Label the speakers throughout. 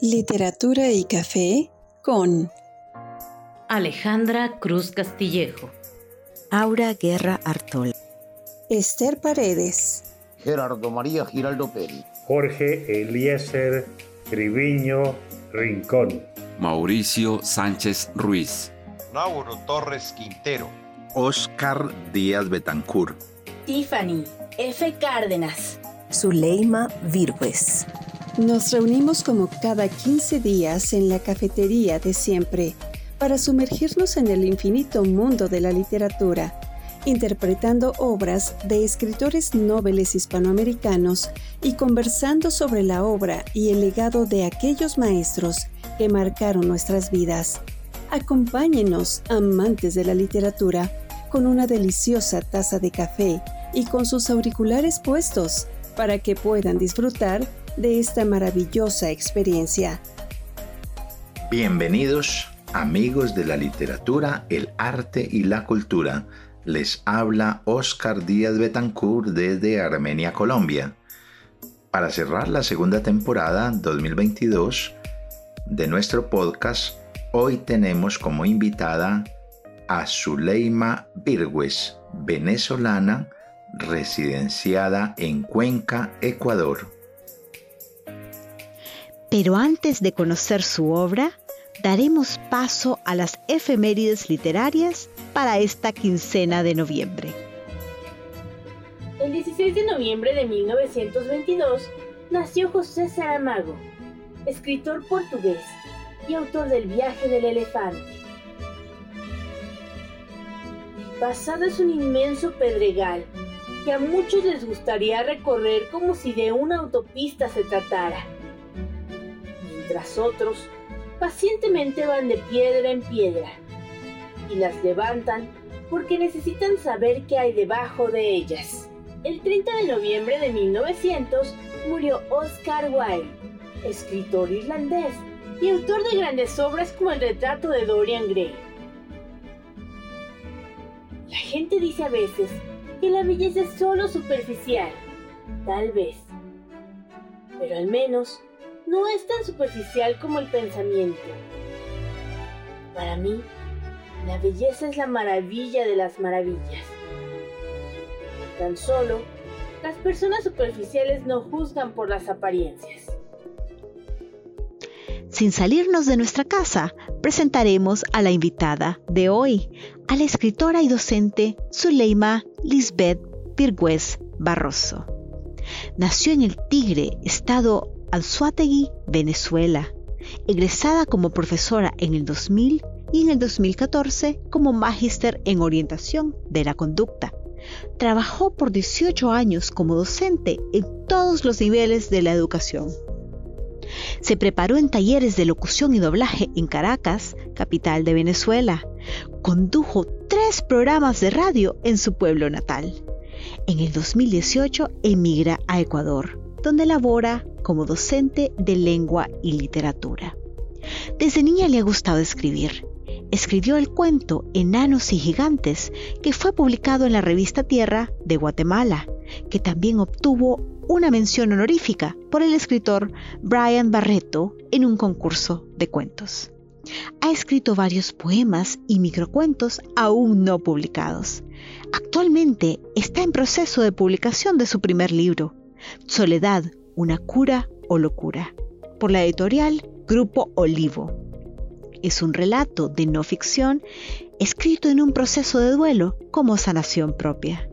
Speaker 1: Literatura y Café con
Speaker 2: Alejandra Cruz Castillejo,
Speaker 3: Aura Guerra Artol,
Speaker 1: Esther Paredes,
Speaker 4: Gerardo María Giraldo Peri,
Speaker 5: Jorge Eliezer Triviño Rincón,
Speaker 6: Mauricio Sánchez Ruiz,
Speaker 7: Lauro Torres Quintero,
Speaker 8: Oscar Díaz Betancur,
Speaker 9: Tiffany F. Cárdenas,
Speaker 3: Zuleima Virgües.
Speaker 1: Nos reunimos como cada 15 días en la cafetería de siempre para sumergirnos en el infinito mundo de la literatura, interpretando obras de escritores nobles hispanoamericanos y conversando sobre la obra y el legado de aquellos maestros que marcaron nuestras vidas. Acompáñenos, amantes de la literatura, con una deliciosa taza de café y con sus auriculares puestos para que puedan disfrutar de esta maravillosa experiencia.
Speaker 8: Bienvenidos, amigos de la literatura, el arte y la cultura. Les habla Oscar Díaz Betancourt desde Armenia, Colombia. Para cerrar la segunda temporada 2022 de nuestro podcast, hoy tenemos como invitada a Zuleima Virgües, venezolana, residenciada en Cuenca, Ecuador.
Speaker 3: Pero antes de conocer su obra, daremos paso a las efemérides literarias para esta quincena de noviembre.
Speaker 9: El 16 de noviembre de 1922 nació José Saramago, escritor portugués y autor del viaje del elefante. El pasado es un inmenso pedregal que a muchos les gustaría recorrer como si de una autopista se tratara mientras otros pacientemente van de piedra en piedra y las levantan porque necesitan saber qué hay debajo de ellas. El 30 de noviembre de 1900 murió Oscar Wilde, escritor irlandés y autor de grandes obras como El retrato de Dorian Gray. La gente dice a veces que la belleza es solo superficial, tal vez, pero al menos no es tan superficial como el pensamiento. Para mí, la belleza es la maravilla de las maravillas. Tan solo, las personas superficiales no juzgan por las apariencias.
Speaker 3: Sin salirnos de nuestra casa, presentaremos a la invitada de hoy, a la escritora y docente Zuleima Lisbeth Pirgüez Barroso. Nació en el Tigre, estado Anzuategui, Venezuela, egresada como profesora en el 2000 y en el 2014 como magíster en orientación de la conducta. Trabajó por 18 años como docente en todos los niveles de la educación. Se preparó en talleres de locución y doblaje en Caracas, capital de Venezuela. Condujo tres programas de radio en su pueblo natal. En el 2018 emigra a Ecuador, donde labora como docente de lengua y literatura. Desde niña le ha gustado escribir. Escribió el cuento Enanos y Gigantes, que fue publicado en la revista Tierra de Guatemala, que también obtuvo una mención honorífica por el escritor Brian Barreto en un concurso de cuentos. Ha escrito varios poemas y microcuentos aún no publicados. Actualmente está en proceso de publicación de su primer libro, Soledad, una cura o locura, por la editorial Grupo Olivo. Es un relato de no ficción escrito en un proceso de duelo como sanación propia.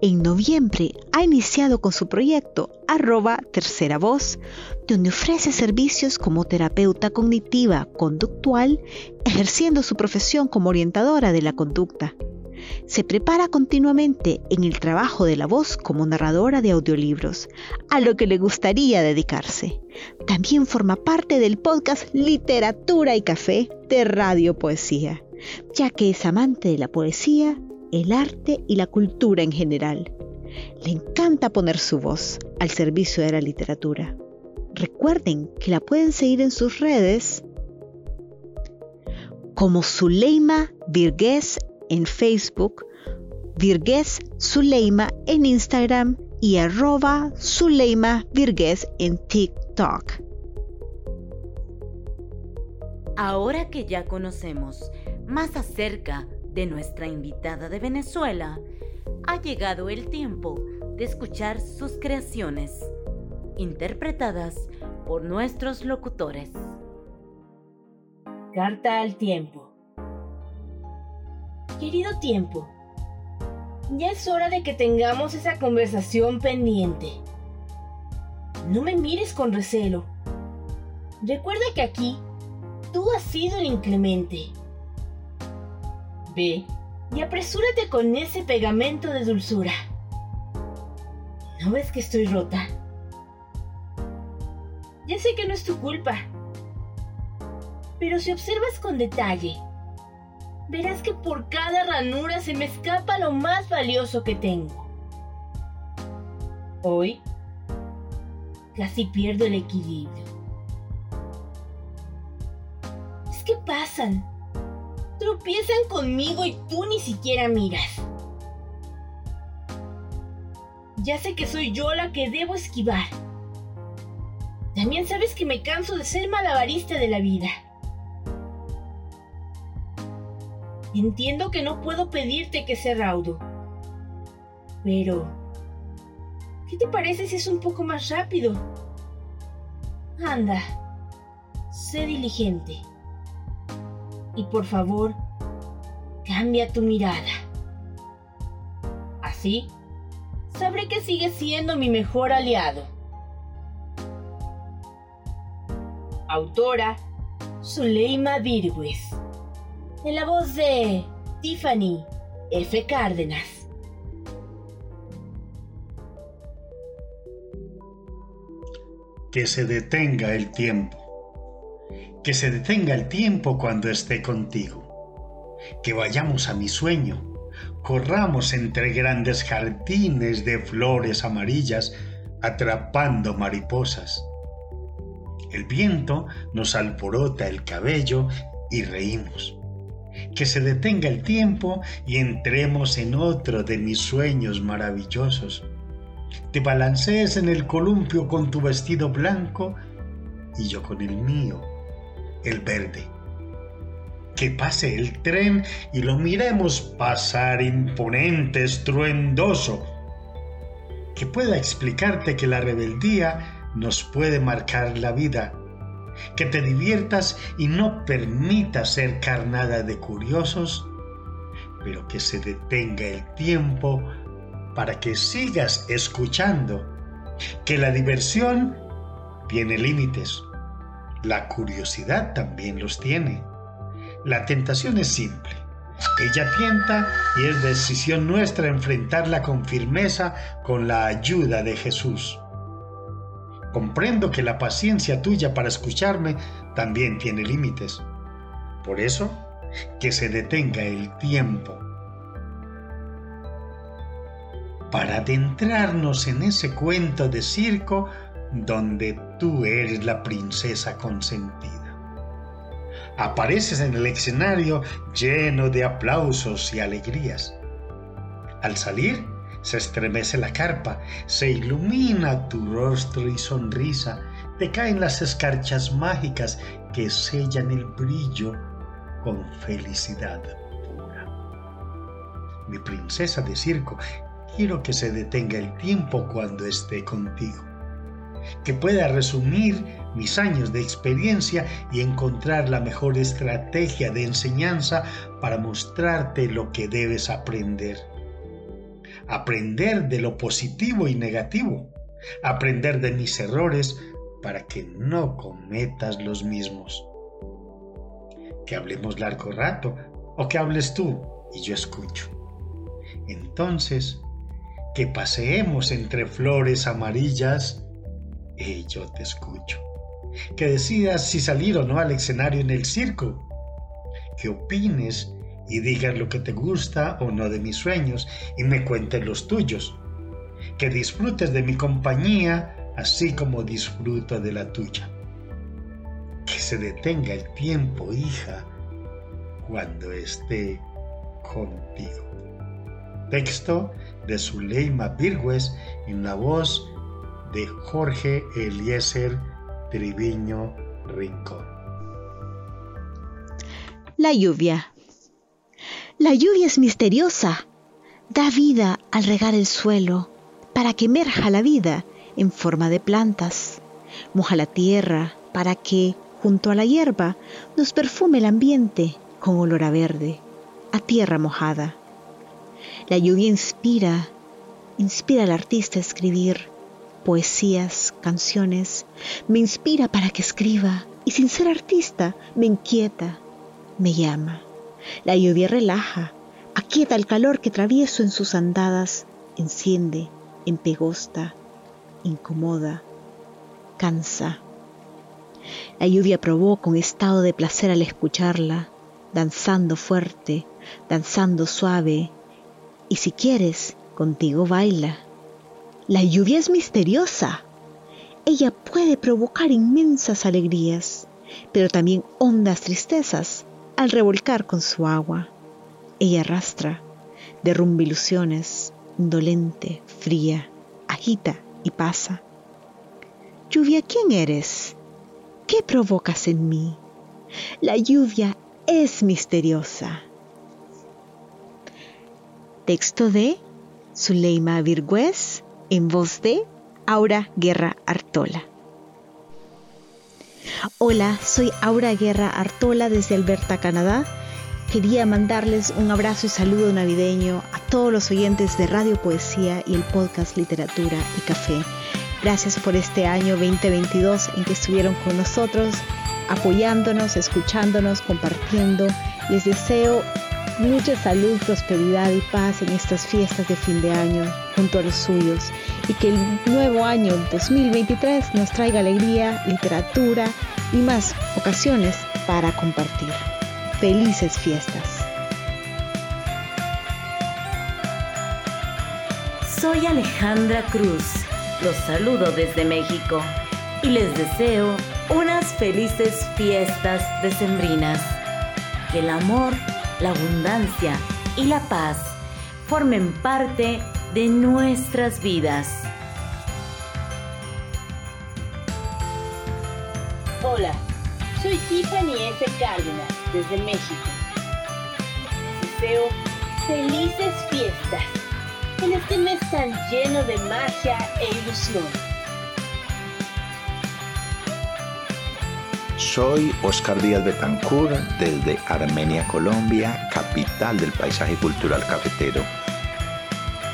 Speaker 3: En noviembre ha iniciado con su proyecto arroba tercera voz, donde ofrece servicios como terapeuta cognitiva conductual, ejerciendo su profesión como orientadora de la conducta se prepara continuamente en el trabajo de la voz como narradora de audiolibros, a lo que le gustaría dedicarse. También forma parte del podcast Literatura y Café de Radio Poesía, ya que es amante de la poesía, el arte y la cultura en general. Le encanta poner su voz al servicio de la literatura. Recuerden que la pueden seguir en sus redes como Zuleima Virgués en Facebook, Virgués Zuleima en Instagram y arroba Zuleima Virgués en TikTok.
Speaker 2: Ahora que ya conocemos más acerca de nuestra invitada de Venezuela, ha llegado el tiempo de escuchar sus creaciones, interpretadas por nuestros locutores.
Speaker 9: Carta al tiempo. Querido tiempo, ya es hora de que tengamos esa conversación pendiente. No me mires con recelo. Recuerda que aquí tú has sido el inclemente. Ve y apresúrate con ese pegamento de dulzura. ¿No ves que estoy rota? Ya sé que no es tu culpa. Pero si observas con detalle, verás que por cada ranura se me escapa lo más valioso que tengo. Hoy casi pierdo el equilibrio. Es que pasan. Tropiezan conmigo y tú ni siquiera miras. Ya sé que soy yo la que debo esquivar. También sabes que me canso de ser malabarista de la vida. Entiendo que no puedo pedirte que sea raudo. Pero... ¿Qué te parece si es un poco más rápido? Anda. Sé diligente. Y por favor, cambia tu mirada. Así, sabré que sigues siendo mi mejor aliado. Autora Zuleima Virgües. En la voz de Tiffany F. Cárdenas.
Speaker 5: Que se detenga el tiempo. Que se detenga el tiempo cuando esté contigo. Que vayamos a mi sueño. Corramos entre grandes jardines de flores amarillas atrapando mariposas. El viento nos alborota el cabello y reímos. Que se detenga el tiempo y entremos en otro de mis sueños maravillosos. Te balancees en el columpio con tu vestido blanco y yo con el mío, el verde. Que pase el tren y lo miremos pasar imponente, estruendoso. Que pueda explicarte que la rebeldía nos puede marcar la vida que te diviertas y no permitas ser carnada de curiosos, pero que se detenga el tiempo para que sigas escuchando, que la diversión tiene límites, la curiosidad también los tiene. La tentación es simple. Ella tienta y es decisión nuestra enfrentarla con firmeza con la ayuda de Jesús. Comprendo que la paciencia tuya para escucharme también tiene límites. Por eso, que se detenga el tiempo para adentrarnos en ese cuento de circo donde tú eres la princesa consentida. Apareces en el escenario lleno de aplausos y alegrías. Al salir, se estremece la carpa, se ilumina tu rostro y sonrisa, te caen las escarchas mágicas que sellan el brillo con felicidad pura. Mi princesa de circo, quiero que se detenga el tiempo cuando esté contigo, que pueda resumir mis años de experiencia y encontrar la mejor estrategia de enseñanza para mostrarte lo que debes aprender aprender de lo positivo y negativo, aprender de mis errores para que no cometas los mismos. Que hablemos largo rato o que hables tú y yo escucho. Entonces, que paseemos entre flores amarillas y yo te escucho. Que decidas si salir o no al escenario en el circo. Que opines y digas lo que te gusta o no de mis sueños y me cuentes los tuyos. Que disfrutes de mi compañía así como disfruto de la tuya. Que se detenga el tiempo, hija, cuando esté contigo. Texto de Zuleima Virgües en la voz de Jorge Eliezer Triviño Rincón.
Speaker 3: La lluvia. La lluvia es misteriosa. Da vida al regar el suelo para que emerja la vida en forma de plantas. Moja la tierra para que, junto a la hierba, nos perfume el ambiente con olor a verde, a tierra mojada. La lluvia inspira, inspira al artista a escribir poesías, canciones, me inspira para que escriba y sin ser artista me inquieta, me llama. La lluvia relaja, aquieta el calor que travieso en sus andadas, enciende, empegosta, incomoda, cansa. La lluvia provoca un estado de placer al escucharla, danzando fuerte, danzando suave, y si quieres, contigo baila. La lluvia es misteriosa. Ella puede provocar inmensas alegrías, pero también hondas tristezas al revolcar con su agua. Ella arrastra, derrumba ilusiones, indolente, fría, agita y pasa. Lluvia, ¿quién eres? ¿Qué provocas en mí? La lluvia es misteriosa. Texto de Zuleima Virgüez en voz de Aura Guerra Artola. Hola, soy Aura Guerra Artola desde Alberta, Canadá. Quería mandarles un abrazo y saludo navideño a todos los oyentes de Radio Poesía y el podcast Literatura y Café. Gracias por este año 2022 en que estuvieron con nosotros, apoyándonos, escuchándonos, compartiendo. Les deseo mucha salud, prosperidad y paz en estas fiestas de fin de año junto a los suyos y que el nuevo año 2023 nos traiga alegría, literatura y más ocasiones para compartir. Felices fiestas.
Speaker 2: Soy Alejandra Cruz. Los saludo desde México y les deseo unas felices fiestas decembrinas. Que el amor la abundancia y la paz formen parte de nuestras vidas.
Speaker 9: Hola, soy Tiffany F. Cárdenas desde México. Deseo felices fiestas en este mes tan lleno de magia e ilusión.
Speaker 8: Soy Oscar Díaz Betancourt desde Armenia, Colombia, capital del paisaje cultural cafetero.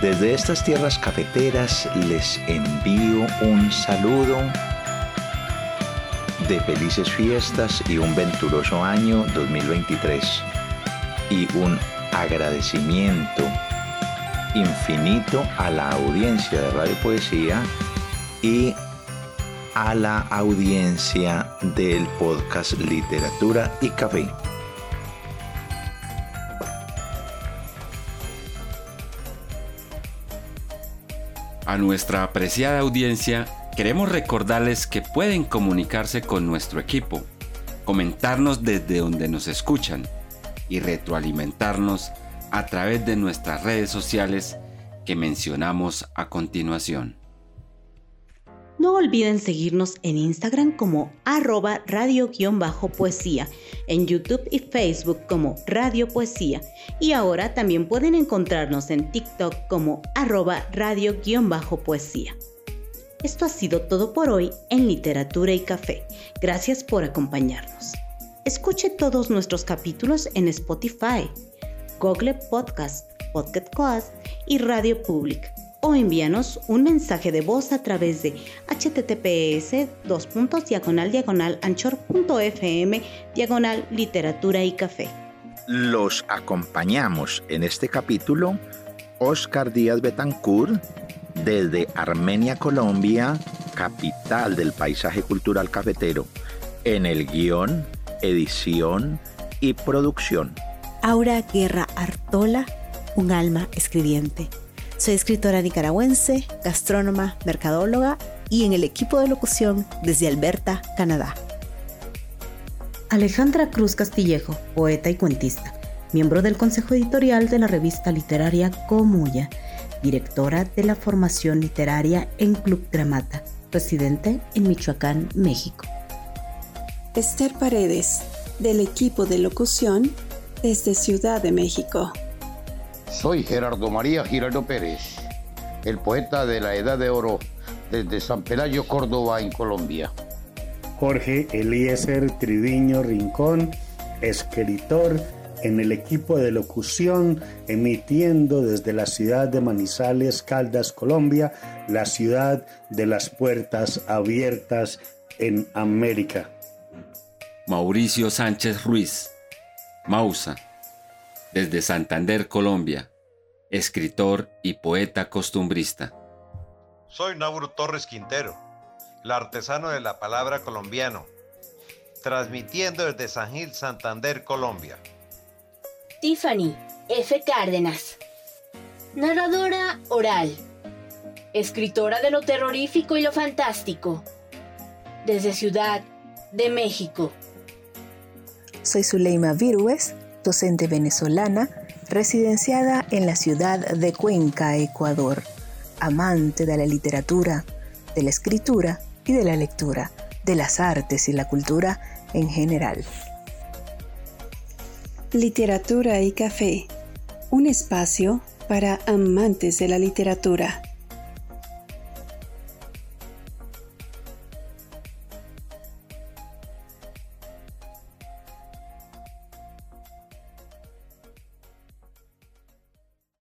Speaker 8: Desde estas tierras cafeteras les envío un saludo de felices fiestas y un venturoso año 2023 y un agradecimiento infinito a la audiencia de Radio Poesía y a la audiencia del podcast Literatura y Café.
Speaker 6: A nuestra apreciada audiencia, queremos recordarles que pueden comunicarse con nuestro equipo, comentarnos desde donde nos escuchan y retroalimentarnos a través de nuestras redes sociales que mencionamos a continuación.
Speaker 2: No olviden seguirnos en Instagram como arroba radio-poesía, en YouTube y Facebook como Radio Poesía y ahora también pueden encontrarnos en TikTok como arroba radio-poesía. Esto ha sido todo por hoy en Literatura y Café. Gracias por acompañarnos. Escuche todos nuestros capítulos en Spotify, Google Podcast, Podcast y Radio Public o envíanos un mensaje de voz a través de https dos diagonal diagonal anchor.fm diagonal literatura y café.
Speaker 8: Los acompañamos en este capítulo Oscar Díaz Betancourt desde Armenia, Colombia, capital del paisaje cultural cafetero, en el guion, edición y producción.
Speaker 3: Aura Guerra Artola, un alma escribiente. Soy escritora nicaragüense, gastrónoma, mercadóloga y en el equipo de locución desde Alberta, Canadá.
Speaker 2: Alejandra Cruz Castillejo, poeta y cuentista, miembro del consejo editorial de la revista literaria Comuya, directora de la formación literaria en Club Gramata, residente en Michoacán, México.
Speaker 1: Esther Paredes, del equipo de locución desde Ciudad de México.
Speaker 4: Soy Gerardo María Giraldo Pérez, el poeta de la Edad de Oro desde San Pelayo, Córdoba, en Colombia.
Speaker 5: Jorge Eliezer Triviño Rincón, escritor en el equipo de locución, emitiendo desde la ciudad de Manizales, Caldas, Colombia, la ciudad de las puertas abiertas en América.
Speaker 6: Mauricio Sánchez Ruiz, Mausa, desde Santander, Colombia, escritor y poeta costumbrista.
Speaker 7: Soy Nauro Torres Quintero, el artesano de la palabra colombiano, transmitiendo desde San Gil, Santander, Colombia.
Speaker 9: Tiffany F. Cárdenas, narradora oral, escritora de lo terrorífico y lo fantástico, desde Ciudad de México.
Speaker 10: Soy Zuleima Virúes, docente venezolana, residenciada en la ciudad de Cuenca, Ecuador, amante de la literatura, de la escritura y de la lectura, de las artes y la cultura en general.
Speaker 1: Literatura y Café, un espacio para amantes de la literatura.